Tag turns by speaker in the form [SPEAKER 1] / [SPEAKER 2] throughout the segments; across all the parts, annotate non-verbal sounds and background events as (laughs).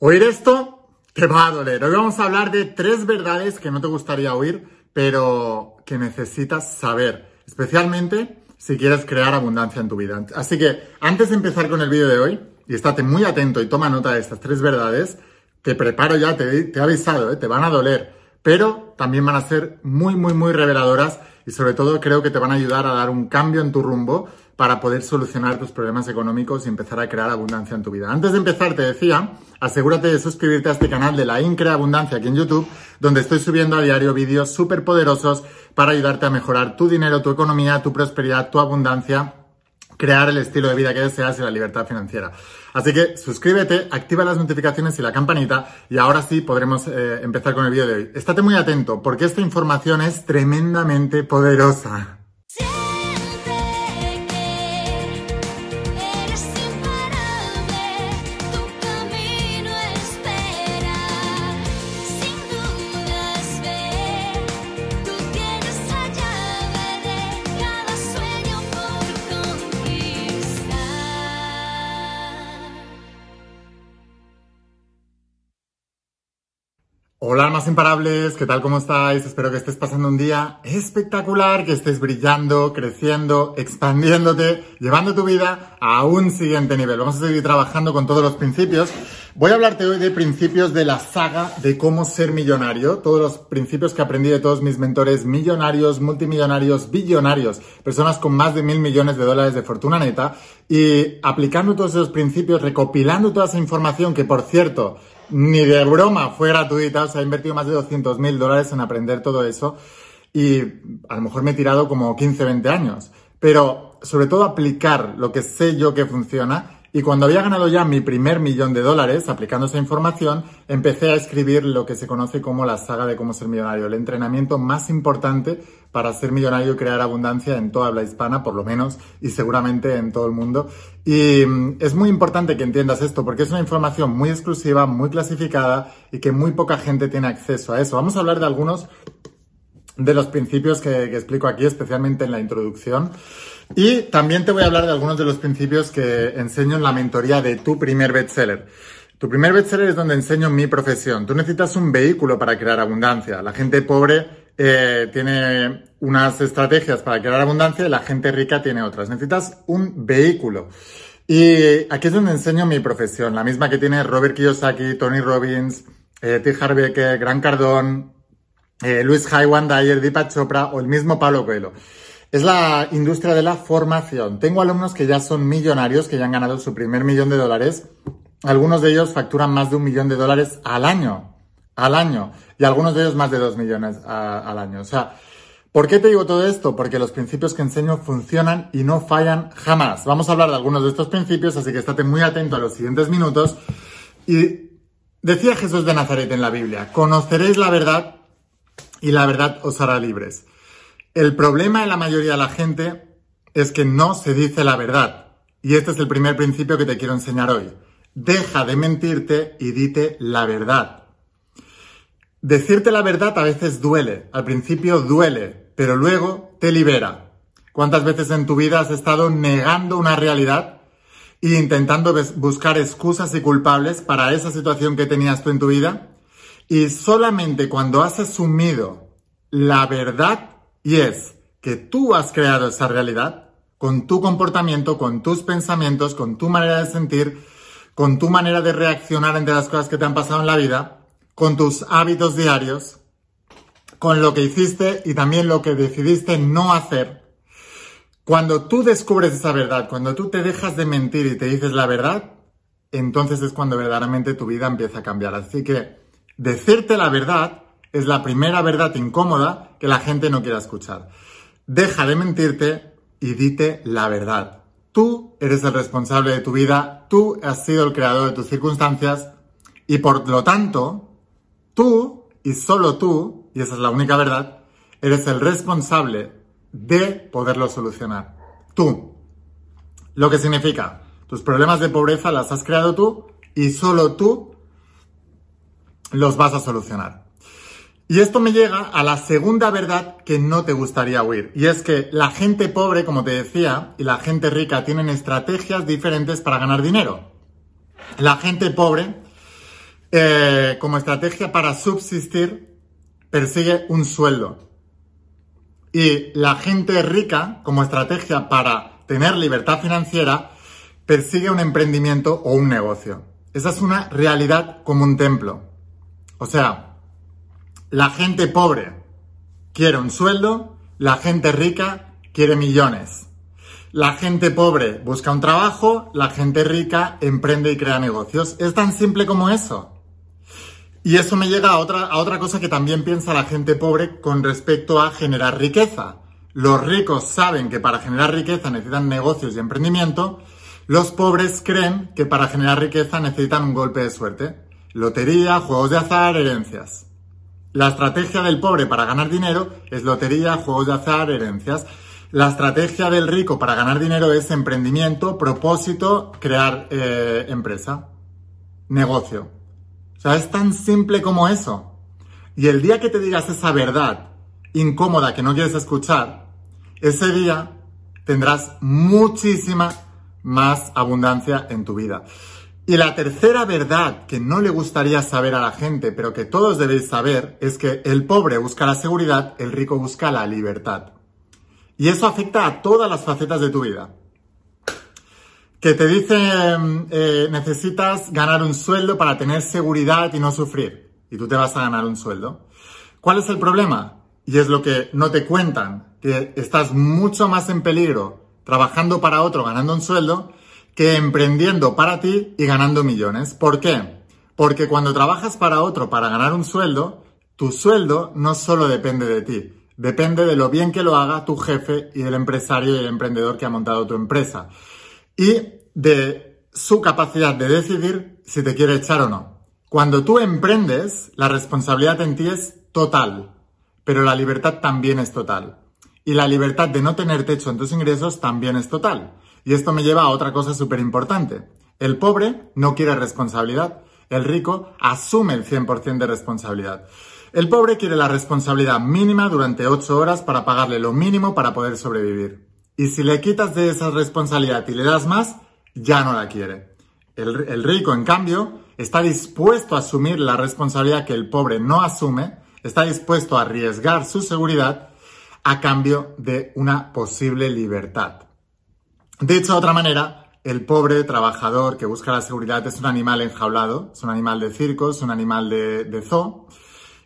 [SPEAKER 1] Oír esto te va a doler. Hoy vamos a hablar de tres verdades que no te gustaría oír, pero que necesitas saber, especialmente si quieres crear abundancia en tu vida. Así que antes de empezar con el vídeo de hoy, y estate muy atento y toma nota de estas tres verdades, te preparo ya, te, he avisado, ¿eh? te van a doler, pero también van a ser muy, muy, muy reveladoras y sobre todo creo que te van a ayudar a dar un cambio en tu rumbo para poder solucionar tus problemas económicos y empezar a crear abundancia en tu vida. Antes de empezar, te decía, asegúrate de suscribirte a este canal de la Increa Abundancia aquí en YouTube, donde estoy subiendo a diario vídeos súper poderosos para ayudarte a mejorar tu dinero, tu economía, tu prosperidad, tu abundancia crear el estilo de vida que deseas y la libertad financiera. Así que suscríbete, activa las notificaciones y la campanita y ahora sí podremos eh, empezar con el vídeo de hoy. Estate muy atento porque esta información es tremendamente poderosa. Hola almas imparables, ¿qué tal? ¿Cómo estáis? Espero que estés pasando un día espectacular, que estés brillando, creciendo, expandiéndote, llevando tu vida a un siguiente nivel. Vamos a seguir trabajando con todos los principios. Voy a hablarte hoy de principios de la saga de cómo ser millonario, todos los principios que aprendí de todos mis mentores millonarios, multimillonarios, billonarios, personas con más de mil millones de dólares de fortuna neta y aplicando todos esos principios, recopilando toda esa información que por cierto, ni de broma fue gratuita, o sea, he invertido más de 200 mil dólares en aprender todo eso y a lo mejor me he tirado como 15, 20 años, pero sobre todo aplicar lo que sé yo que funciona y cuando había ganado ya mi primer millón de dólares aplicando esa información, empecé a escribir lo que se conoce como la saga de cómo ser millonario, el entrenamiento más importante para ser millonario y crear abundancia en toda habla hispana, por lo menos, y seguramente en todo el mundo. Y mm, es muy importante que entiendas esto, porque es una información muy exclusiva, muy clasificada y que muy poca gente tiene acceso a eso. Vamos a hablar de algunos de los principios que, explico aquí, especialmente en la introducción. Y también te voy a hablar de algunos de los principios que enseño en la mentoría de tu primer bestseller. Tu primer bestseller es donde enseño mi profesión. Tú necesitas un vehículo para crear abundancia. La gente pobre eh, tiene unas estrategias para crear abundancia y la gente rica tiene otras. Necesitas un vehículo. Y aquí es donde enseño mi profesión, la misma que tiene Robert Kiyosaki, Tony Robbins, eh, T. Harvey, Gran Cardón, eh, Luis Haiwan Dyer, Deepak Chopra o el mismo Pablo Coelho. Es la industria de la formación. Tengo alumnos que ya son millonarios, que ya han ganado su primer millón de dólares. Algunos de ellos facturan más de un millón de dólares al año al año y algunos de ellos más de 2 millones al año. O sea, ¿por qué te digo todo esto? Porque los principios que enseño funcionan y no fallan jamás. Vamos a hablar de algunos de estos principios, así que estate muy atento a los siguientes minutos. Y decía Jesús de Nazaret en la Biblia, conoceréis la verdad y la verdad os hará libres. El problema de la mayoría de la gente es que no se dice la verdad. Y este es el primer principio que te quiero enseñar hoy. Deja de mentirte y dite la verdad. Decirte la verdad a veces duele, al principio duele, pero luego te libera. ¿Cuántas veces en tu vida has estado negando una realidad e intentando buscar excusas y culpables para esa situación que tenías tú en tu vida? Y solamente cuando has asumido la verdad y es que tú has creado esa realidad, con tu comportamiento, con tus pensamientos, con tu manera de sentir, con tu manera de reaccionar ante las cosas que te han pasado en la vida, con tus hábitos diarios, con lo que hiciste y también lo que decidiste no hacer. Cuando tú descubres esa verdad, cuando tú te dejas de mentir y te dices la verdad, entonces es cuando verdaderamente tu vida empieza a cambiar. Así que decirte la verdad es la primera verdad incómoda que la gente no quiera escuchar. Deja de mentirte y dite la verdad. Tú eres el responsable de tu vida, tú has sido el creador de tus circunstancias y por lo tanto Tú, y solo tú, y esa es la única verdad, eres el responsable de poderlo solucionar. Tú. Lo que significa, tus problemas de pobreza las has creado tú y solo tú los vas a solucionar. Y esto me llega a la segunda verdad que no te gustaría oír. Y es que la gente pobre, como te decía, y la gente rica tienen estrategias diferentes para ganar dinero. La gente pobre eh, como estrategia para subsistir, persigue un sueldo. Y la gente rica, como estrategia para tener libertad financiera, persigue un emprendimiento o un negocio. Esa es una realidad como un templo. O sea, la gente pobre quiere un sueldo, la gente rica quiere millones. La gente pobre busca un trabajo, la gente rica emprende y crea negocios. Es tan simple como eso. Y eso me llega a otra, a otra cosa que también piensa la gente pobre con respecto a generar riqueza. Los ricos saben que para generar riqueza necesitan negocios y emprendimiento. Los pobres creen que para generar riqueza necesitan un golpe de suerte. Lotería, juegos de azar, herencias. La estrategia del pobre para ganar dinero es lotería, juegos de azar, herencias. La estrategia del rico para ganar dinero es emprendimiento, propósito, crear eh, empresa, negocio. O sea, es tan simple como eso. Y el día que te digas esa verdad incómoda que no quieres escuchar, ese día tendrás muchísima más abundancia en tu vida. Y la tercera verdad que no le gustaría saber a la gente, pero que todos debéis saber, es que el pobre busca la seguridad, el rico busca la libertad. Y eso afecta a todas las facetas de tu vida. Que te dicen, eh, necesitas ganar un sueldo para tener seguridad y no sufrir. Y tú te vas a ganar un sueldo. ¿Cuál es el problema? Y es lo que no te cuentan, que estás mucho más en peligro trabajando para otro ganando un sueldo que emprendiendo para ti y ganando millones. ¿Por qué? Porque cuando trabajas para otro para ganar un sueldo, tu sueldo no solo depende de ti, Depende de lo bien que lo haga tu jefe y el empresario y el emprendedor que ha montado tu empresa. Y de su capacidad de decidir si te quiere echar o no. Cuando tú emprendes, la responsabilidad en ti es total, pero la libertad también es total. Y la libertad de no tener techo en tus ingresos también es total. Y esto me lleva a otra cosa súper importante. El pobre no quiere responsabilidad, el rico asume el 100% de responsabilidad. El pobre quiere la responsabilidad mínima durante 8 horas para pagarle lo mínimo para poder sobrevivir. Y si le quitas de esa responsabilidad y le das más, ya no la quiere. El, el, rico, en cambio, está dispuesto a asumir la responsabilidad que el pobre no asume, está dispuesto a arriesgar su seguridad a cambio de una posible libertad. Dicho de otra manera, el pobre trabajador que busca la seguridad es un animal enjaulado, es un animal de circo, es un animal de, de zoo,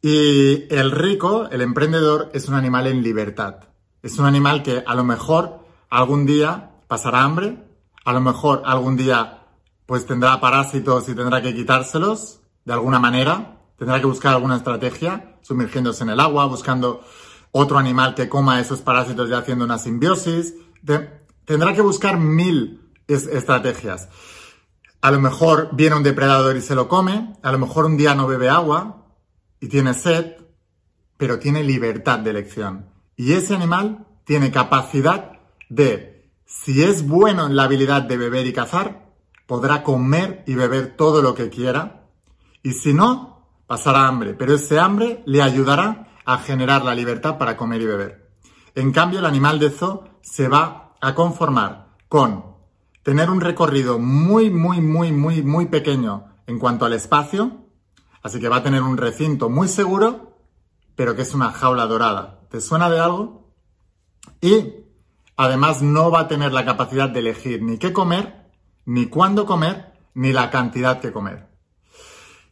[SPEAKER 1] y el rico, el emprendedor, es un animal en libertad. Es un animal que a lo mejor algún día pasará hambre, a lo mejor algún día pues tendrá parásitos y tendrá que quitárselos de alguna manera, tendrá que buscar alguna estrategia, sumergiéndose en el agua, buscando otro animal que coma esos parásitos y haciendo una simbiosis. Tendrá que buscar mil estrategias. A lo mejor viene un depredador y se lo come, a lo mejor un día no bebe agua, y tiene sed, pero tiene libertad de elección. Y ese animal tiene capacidad de, si es bueno en la habilidad de beber y cazar, podrá comer y beber todo lo que quiera. Y si no, pasará hambre, pero ese hambre le ayudará a generar la libertad para comer y beber. En cambio, el animal de zoo se va a conformar con tener un recorrido muy, muy, muy, muy, muy pequeño en cuanto al espacio, Así que va a tener un recinto muy seguro, pero que es una jaula dorada. ¿Te suena de algo? Y además no va a tener la capacidad de elegir ni qué comer, ni cuándo comer, ni la cantidad que comer.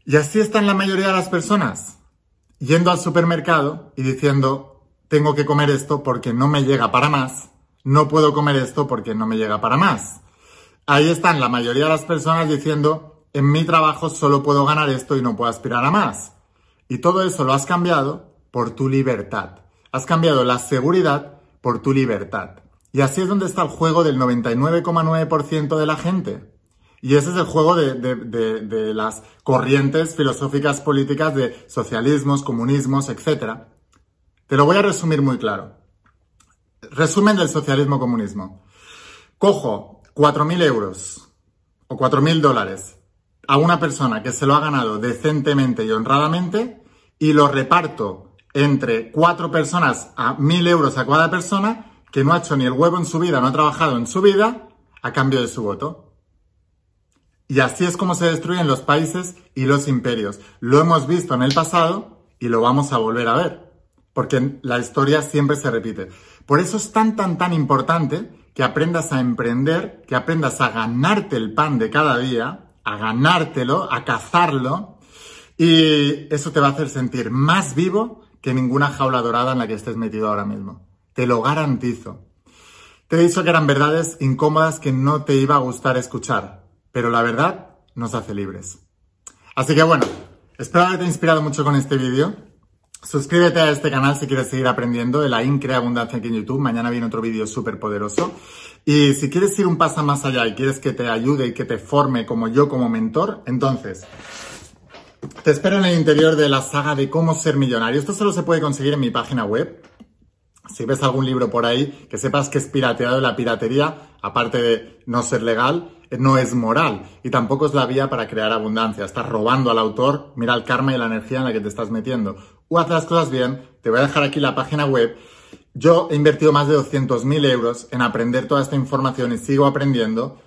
[SPEAKER 1] Y así están la mayoría de las personas, yendo al supermercado y diciendo, tengo que comer esto porque no me llega para más, no puedo comer esto porque no me llega para más. Ahí están la mayoría de las personas diciendo, en mi trabajo solo puedo ganar esto y no puedo aspirar a más. Y todo eso lo has cambiado por tu libertad. Has cambiado la seguridad por tu libertad. Y así es donde está el juego del 99,9% de la gente. Y ese es el juego de, de, las corrientes filosóficas políticas de socialismos, comunismos, etc. Te lo voy a resumir muy claro. Resumen del socialismo-comunismo. Cojo 4.000 euros o 4.000 dólares a una persona que se lo ha ganado decentemente y honradamente y lo reparto entre cuatro personas a mil euros a cada persona que no ha hecho ni el huevo en su vida, no ha trabajado en su vida a cambio de su voto. Y así es como se destruyen los países y los imperios. Lo hemos visto en el pasado y lo vamos a volver a ver, porque la historia siempre se repite. Por eso es tan, tan, tan importante que aprendas a emprender, que aprendas a ganarte el pan de cada día, a ganártelo, a cazarlo, y eso te va a hacer sentir más vivo que ninguna jaula dorada en la que estés metido ahora mismo. Te lo garantizo. Te he dicho que eran verdades incómodas que no te iba a gustar escuchar, pero la verdad nos hace libres. Así que bueno, espero haberte inspirado mucho con este vídeo. Suscríbete a este canal si quieres seguir aprendiendo de la Incre Abundancia aquí en YouTube. Mañana viene otro vídeo súper poderoso. Y si quieres ir un paso más allá y quieres que te ayude y que te forme como yo como mentor, entonces te espero en el interior de la saga de cómo ser millonario. Esto solo se puede conseguir en mi página web. Si ves algún libro por ahí, que sepas que es pirateado la piratería, aparte de no ser legal, no es moral y tampoco es la vía para crear abundancia. Estás robando al autor, mira el karma y la energía en la que te estás metiendo. O haz las cosas bien, te voy a dejar aquí la página web. Yo he invertido más de 200.000 euros en aprender toda esta información y sigo aprendiendo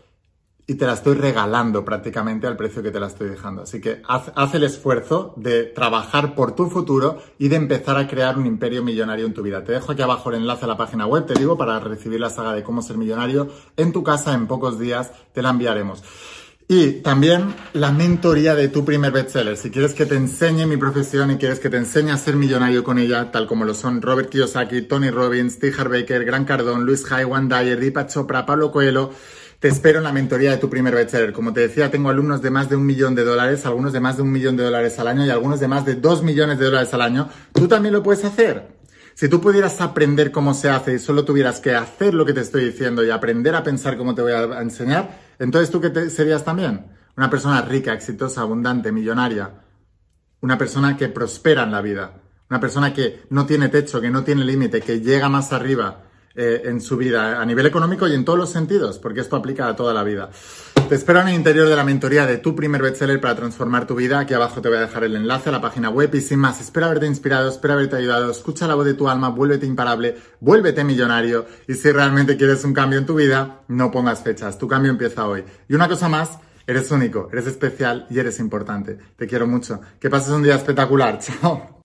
[SPEAKER 1] y te la estoy regalando prácticamente al precio que te la estoy dejando. Así que haz, el esfuerzo de trabajar por tu futuro y de empezar a crear un imperio millonario en tu vida. Te dejo aquí abajo el enlace a la página web, te digo, para recibir la saga de cómo ser millonario en tu casa en pocos días, te la enviaremos. Y también la mentoría de tu primer bestseller. Si quieres que te enseñe mi profesión y quieres que te enseñe a ser millonario con ella, tal como lo son Robert Kiyosaki, Tony Robbins, T. Baker, Gran Cardón, Luis High, Juan Dyer, Deepak Chopra, Pablo Coelho, te espero en la mentoría de tu primer bestseller. Como te decía, tengo alumnos de más de un millón de dólares, algunos de más de un millón de dólares al año y algunos de más de dos millones de dólares al año. Tú también lo puedes hacer. Si tú pudieras aprender cómo se hace y solo tuvieras que hacer lo que te estoy diciendo y aprender a pensar cómo te voy a enseñar, entonces tú qué serías también? Una persona rica, exitosa, abundante, millonaria. Una persona que prospera en la vida. Una persona que no tiene techo, que no tiene límite, que llega más arriba, eh, en su vida, a nivel económico y en todos los sentidos, porque esto aplica a toda la vida. Te espero en el interior de la mentoría de tu primer bestseller para transformar tu vida. Aquí abajo te voy a dejar el enlace a la página web y sin más, espero haberte inspirado, espero haberte ayudado. Escucha la voz de tu alma, vuélvete imparable, vuélvete millonario y si realmente quieres un cambio en tu vida, no pongas fechas. Tu cambio empieza hoy. Y una cosa más, eres único, eres especial y eres importante. Te quiero mucho. Que pases un día espectacular. (laughs) Chao.